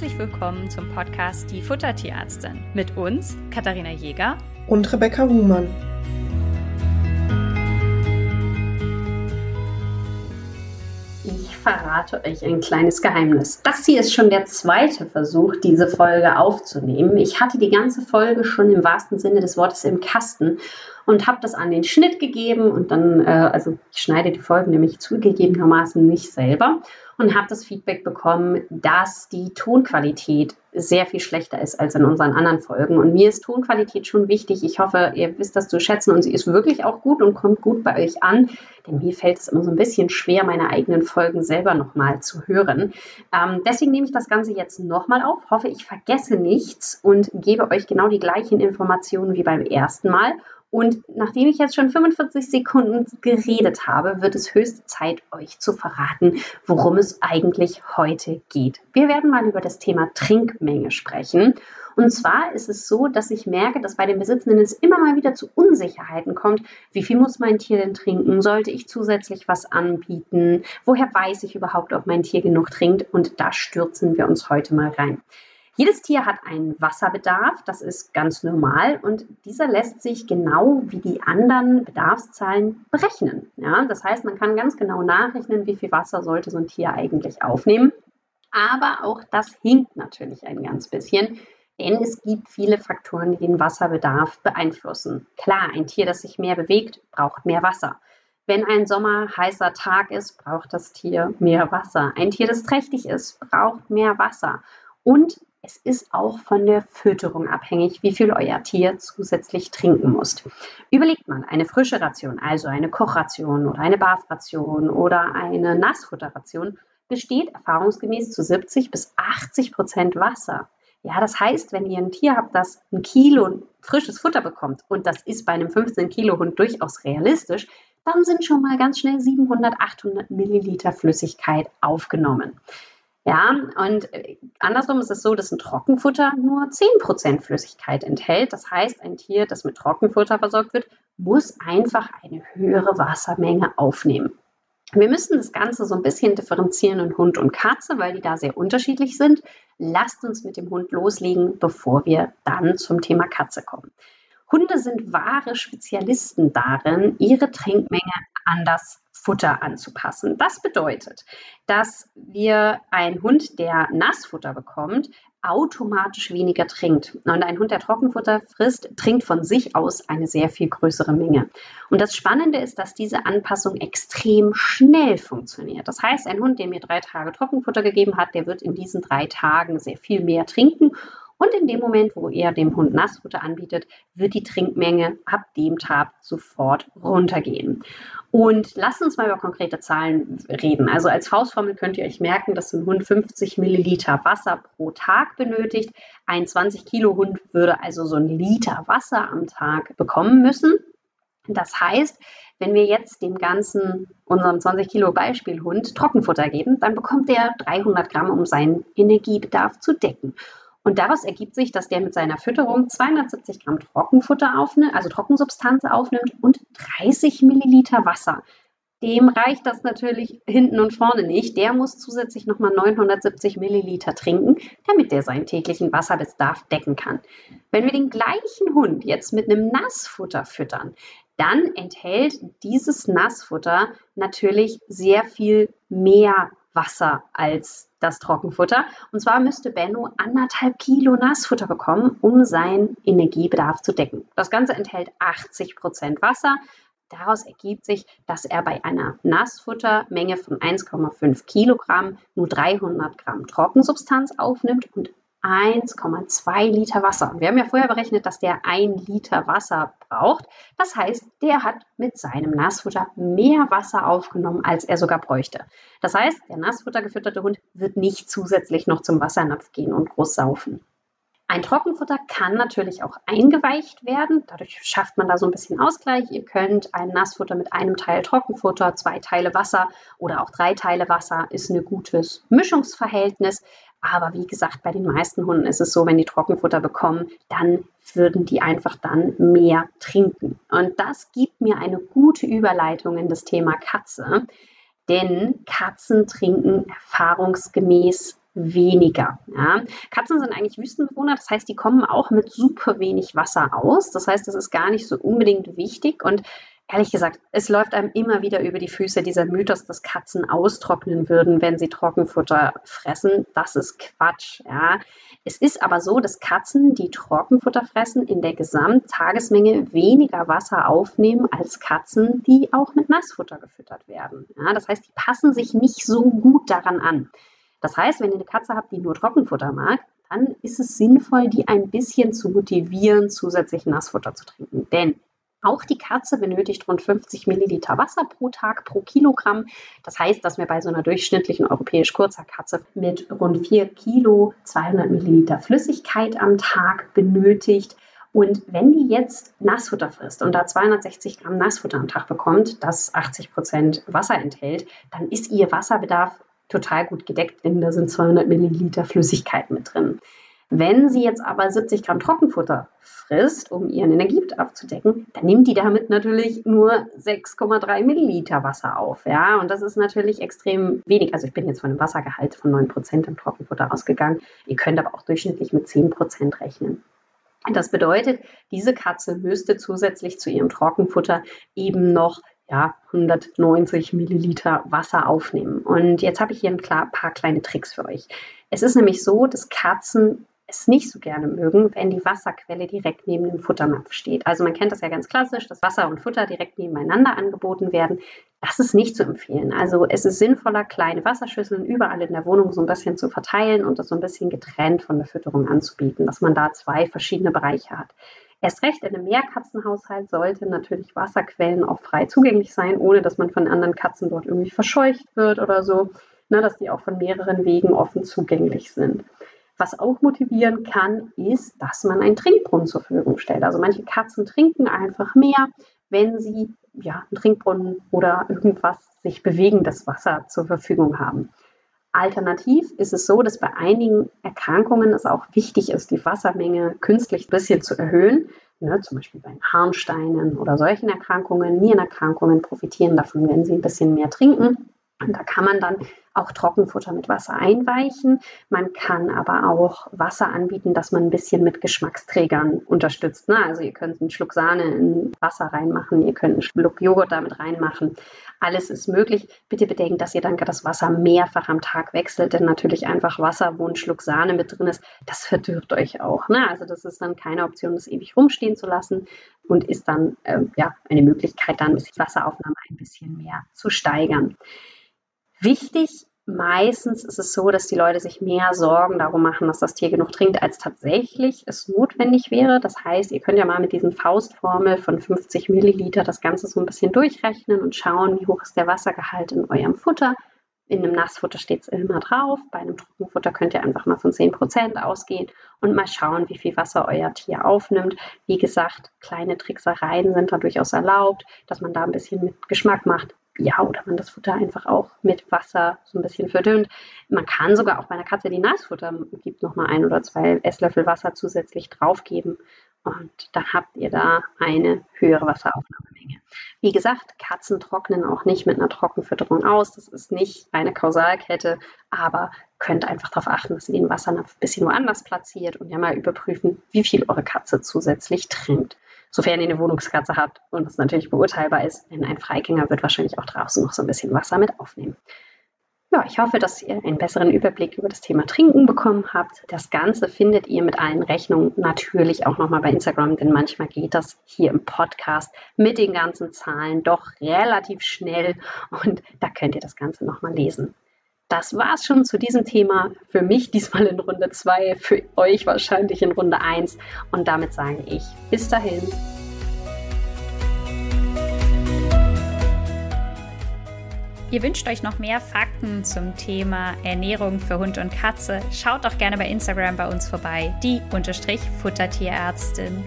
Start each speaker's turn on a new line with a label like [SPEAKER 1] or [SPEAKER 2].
[SPEAKER 1] herzlich willkommen zum Podcast Die Futtertierärztin mit uns, Katharina Jäger
[SPEAKER 2] und Rebecca Huhmann.
[SPEAKER 3] Ich verrate euch ein kleines Geheimnis. Das hier ist schon der zweite Versuch, diese Folge aufzunehmen. Ich hatte die ganze Folge schon im wahrsten Sinne des Wortes im Kasten und habe das an den Schnitt gegeben und dann, äh, also ich schneide die Folgen nämlich zugegebenermaßen nicht selber und habe das Feedback bekommen, dass die Tonqualität sehr viel schlechter ist als in unseren anderen Folgen. Und mir ist Tonqualität schon wichtig. Ich hoffe, ihr wisst das zu schätzen und sie ist wirklich auch gut und kommt gut bei euch an. Denn mir fällt es immer so ein bisschen schwer, meine eigenen Folgen selber nochmal zu hören. Ähm, deswegen nehme ich das Ganze jetzt nochmal auf. Hoffe, ich vergesse nichts und gebe euch genau die gleichen Informationen wie beim ersten Mal. Und nachdem ich jetzt schon 45 Sekunden geredet habe, wird es höchste Zeit, euch zu verraten, worum es eigentlich heute geht. Wir werden mal über das Thema Trinkmenge sprechen. Und zwar ist es so, dass ich merke, dass bei den Besitzenden es immer mal wieder zu Unsicherheiten kommt. Wie viel muss mein Tier denn trinken? Sollte ich zusätzlich was anbieten? Woher weiß ich überhaupt, ob mein Tier genug trinkt? Und da stürzen wir uns heute mal rein. Jedes Tier hat einen Wasserbedarf, das ist ganz normal und dieser lässt sich genau wie die anderen Bedarfszahlen berechnen. Ja, das heißt, man kann ganz genau nachrechnen, wie viel Wasser sollte so ein Tier eigentlich aufnehmen. Aber auch das hinkt natürlich ein ganz bisschen, denn es gibt viele Faktoren, die den Wasserbedarf beeinflussen. Klar, ein Tier, das sich mehr bewegt, braucht mehr Wasser. Wenn ein Sommer heißer Tag ist, braucht das Tier mehr Wasser. Ein Tier, das trächtig ist, braucht mehr Wasser. Und es ist auch von der Fütterung abhängig, wie viel euer Tier zusätzlich trinken muss. Überlegt mal, eine frische Ration, also eine Kochration oder eine Barfration oder eine Nassfutterration, besteht erfahrungsgemäß zu 70 bis 80 Prozent Wasser. Ja, das heißt, wenn ihr ein Tier habt, das ein Kilo frisches Futter bekommt, und das ist bei einem 15 Kilo Hund durchaus realistisch, dann sind schon mal ganz schnell 700, 800 Milliliter Flüssigkeit aufgenommen. Ja, und äh, andersrum ist es so, dass ein Trockenfutter nur 10% Flüssigkeit enthält. Das heißt, ein Tier, das mit Trockenfutter versorgt wird, muss einfach eine höhere Wassermenge aufnehmen. Wir müssen das Ganze so ein bisschen differenzieren in Hund und Katze, weil die da sehr unterschiedlich sind. Lasst uns mit dem Hund loslegen, bevor wir dann zum Thema Katze kommen. Hunde sind wahre Spezialisten darin, ihre Trinkmenge an das Futter anzupassen. Das bedeutet, dass wir einen Hund, der Nassfutter bekommt, automatisch weniger trinkt. Und ein Hund, der Trockenfutter frisst, trinkt von sich aus eine sehr viel größere Menge. Und das Spannende ist, dass diese Anpassung extrem schnell funktioniert. Das heißt, ein Hund, der mir drei Tage Trockenfutter gegeben hat, der wird in diesen drei Tagen sehr viel mehr trinken und in dem Moment, wo er dem Hund Nassfutter anbietet, wird die Trinkmenge ab dem Tag sofort runtergehen. Und lasst uns mal über konkrete Zahlen reden. Also als Faustformel könnt ihr euch merken, dass ein Hund 50 Milliliter Wasser pro Tag benötigt. Ein 20 Kilo Hund würde also so ein Liter Wasser am Tag bekommen müssen. Das heißt, wenn wir jetzt dem ganzen, unserem 20 Kilo Beispielhund Trockenfutter geben, dann bekommt er 300 Gramm, um seinen Energiebedarf zu decken. Und daraus ergibt sich, dass der mit seiner Fütterung 270 Gramm Trockenfutter aufnimmt, also Trockensubstanz aufnimmt und 30 Milliliter Wasser. Dem reicht das natürlich hinten und vorne nicht. Der muss zusätzlich nochmal 970 Milliliter trinken, damit der seinen täglichen Wasserbedarf decken kann. Wenn wir den gleichen Hund jetzt mit einem Nassfutter füttern, dann enthält dieses Nassfutter natürlich sehr viel mehr Wasser als das Trockenfutter. Und zwar müsste Benno anderthalb Kilo Nassfutter bekommen, um seinen Energiebedarf zu decken. Das Ganze enthält 80 Prozent Wasser. Daraus ergibt sich, dass er bei einer Nassfuttermenge von 1,5 Kilogramm nur 300 Gramm Trockensubstanz aufnimmt und 1,2 Liter Wasser. Wir haben ja vorher berechnet, dass der 1 Liter Wasser braucht. Das heißt, der hat mit seinem Nassfutter mehr Wasser aufgenommen, als er sogar bräuchte. Das heißt, der nassfuttergefütterte Hund wird nicht zusätzlich noch zum Wassernapf gehen und groß saufen. Ein Trockenfutter kann natürlich auch eingeweicht werden. Dadurch schafft man da so ein bisschen Ausgleich. Ihr könnt ein Nassfutter mit einem Teil Trockenfutter, zwei Teile Wasser oder auch drei Teile Wasser ist ein gutes Mischungsverhältnis. Aber wie gesagt, bei den meisten Hunden ist es so, wenn die Trockenfutter bekommen, dann würden die einfach dann mehr trinken. Und das gibt mir eine gute Überleitung in das Thema Katze. Denn Katzen trinken erfahrungsgemäß weniger. Ja. Katzen sind eigentlich Wüstenbewohner, das heißt, die kommen auch mit super wenig Wasser aus. Das heißt, das ist gar nicht so unbedingt wichtig und ehrlich gesagt, es läuft einem immer wieder über die Füße dieser Mythos, dass Katzen austrocknen würden, wenn sie Trockenfutter fressen. Das ist Quatsch. Ja. Es ist aber so, dass Katzen, die Trockenfutter fressen, in der Gesamttagesmenge weniger Wasser aufnehmen als Katzen, die auch mit Nassfutter gefüttert werden. Ja. Das heißt, die passen sich nicht so gut daran an. Das heißt, wenn ihr eine Katze habt, die nur Trockenfutter mag, dann ist es sinnvoll, die ein bisschen zu motivieren, zusätzlich Nassfutter zu trinken. Denn auch die Katze benötigt rund 50 Milliliter Wasser pro Tag pro Kilogramm. Das heißt, dass wir bei so einer durchschnittlichen europäisch kurzer Katze mit rund 4 Kilo 200 Milliliter Flüssigkeit am Tag benötigt. Und wenn die jetzt Nassfutter frisst und da 260 Gramm Nassfutter am Tag bekommt, das 80 Prozent Wasser enthält, dann ist ihr Wasserbedarf total gut gedeckt, denn da sind 200 Milliliter Flüssigkeit mit drin. Wenn sie jetzt aber 70 Gramm Trockenfutter frisst, um ihren Energiebedarf zu decken, dann nimmt die damit natürlich nur 6,3 Milliliter Wasser auf. Ja, und das ist natürlich extrem wenig. Also ich bin jetzt von einem Wassergehalt von 9 Prozent im Trockenfutter ausgegangen. Ihr könnt aber auch durchschnittlich mit 10 Prozent rechnen. Das bedeutet, diese Katze müsste zusätzlich zu ihrem Trockenfutter eben noch ja, 190 Milliliter Wasser aufnehmen. Und jetzt habe ich hier ein paar kleine Tricks für euch. Es ist nämlich so, dass Katzen es nicht so gerne mögen, wenn die Wasserquelle direkt neben dem Futternapf steht. Also man kennt das ja ganz klassisch, dass Wasser und Futter direkt nebeneinander angeboten werden. Das ist nicht zu empfehlen. Also es ist sinnvoller, kleine Wasserschüsseln überall in der Wohnung so ein bisschen zu verteilen und das so ein bisschen getrennt von der Fütterung anzubieten, dass man da zwei verschiedene Bereiche hat. Erst recht in einem Mehrkatzenhaushalt sollte natürlich Wasserquellen auch frei zugänglich sein, ohne dass man von anderen Katzen dort irgendwie verscheucht wird oder so, ne, dass die auch von mehreren Wegen offen zugänglich sind. Was auch motivieren kann, ist, dass man einen Trinkbrunnen zur Verfügung stellt. Also manche Katzen trinken einfach mehr, wenn sie ja, einen Trinkbrunnen oder irgendwas sich bewegendes Wasser zur Verfügung haben. Alternativ ist es so, dass bei einigen Erkrankungen es auch wichtig ist, die Wassermenge künstlich ein bisschen zu erhöhen. Ne, zum Beispiel bei Harnsteinen oder solchen Erkrankungen, Nierenerkrankungen profitieren davon, wenn sie ein bisschen mehr trinken. Und da kann man dann auch Trockenfutter mit Wasser einweichen. Man kann aber auch Wasser anbieten, das man ein bisschen mit Geschmacksträgern unterstützt. Ne? Also ihr könnt einen Schluck Sahne in Wasser reinmachen, ihr könnt einen Schluck Joghurt damit reinmachen. Alles ist möglich. Bitte bedenkt, dass ihr dann das Wasser mehrfach am Tag wechselt, denn natürlich einfach Wasser, wo ein Schluck Sahne mit drin ist, das verdirbt euch auch. Ne? Also das ist dann keine Option, das ewig rumstehen zu lassen und ist dann äh, ja eine Möglichkeit, dann die Wasseraufnahme ein bisschen mehr zu steigern. Wichtig meistens ist es so, dass die Leute sich mehr Sorgen darum machen, dass das Tier genug trinkt, als tatsächlich es notwendig wäre. Das heißt, ihr könnt ja mal mit diesen Faustformel von 50 Milliliter das Ganze so ein bisschen durchrechnen und schauen, wie hoch ist der Wassergehalt in eurem Futter. In einem Nassfutter steht es immer drauf. Bei einem Trockenfutter könnt ihr einfach mal von 10% ausgehen und mal schauen, wie viel Wasser euer Tier aufnimmt. Wie gesagt, kleine Tricksereien sind da durchaus erlaubt, dass man da ein bisschen mit Geschmack macht ja, oder man das Futter einfach auch mit Wasser so ein bisschen verdünnt. Man kann sogar auch bei einer Katze, die Nassfutter gibt, nochmal ein oder zwei Esslöffel Wasser zusätzlich draufgeben. Und dann habt ihr da eine höhere Wasseraufnahmemenge. Wie gesagt, Katzen trocknen auch nicht mit einer Trockenfütterung aus. Das ist nicht eine Kausalkette, aber könnt einfach darauf achten, dass ihr den Wassernapf ein bisschen woanders platziert und ja mal überprüfen, wie viel eure Katze zusätzlich trinkt sofern ihr eine Wohnungskatze habt und es natürlich beurteilbar ist, denn ein Freigänger wird wahrscheinlich auch draußen noch so ein bisschen Wasser mit aufnehmen. Ja, ich hoffe, dass ihr einen besseren Überblick über das Thema Trinken bekommen habt. Das Ganze findet ihr mit allen Rechnungen natürlich auch nochmal bei Instagram, denn manchmal geht das hier im Podcast mit den ganzen Zahlen doch relativ schnell und da könnt ihr das Ganze nochmal lesen. Das war's schon zu diesem Thema. Für mich diesmal in Runde 2, für euch wahrscheinlich in Runde 1. Und damit sage ich bis dahin.
[SPEAKER 1] Ihr wünscht euch noch mehr Fakten zum Thema Ernährung für Hund und Katze? Schaut doch gerne bei Instagram bei uns vorbei, die Unterstrich Futtertierärztin.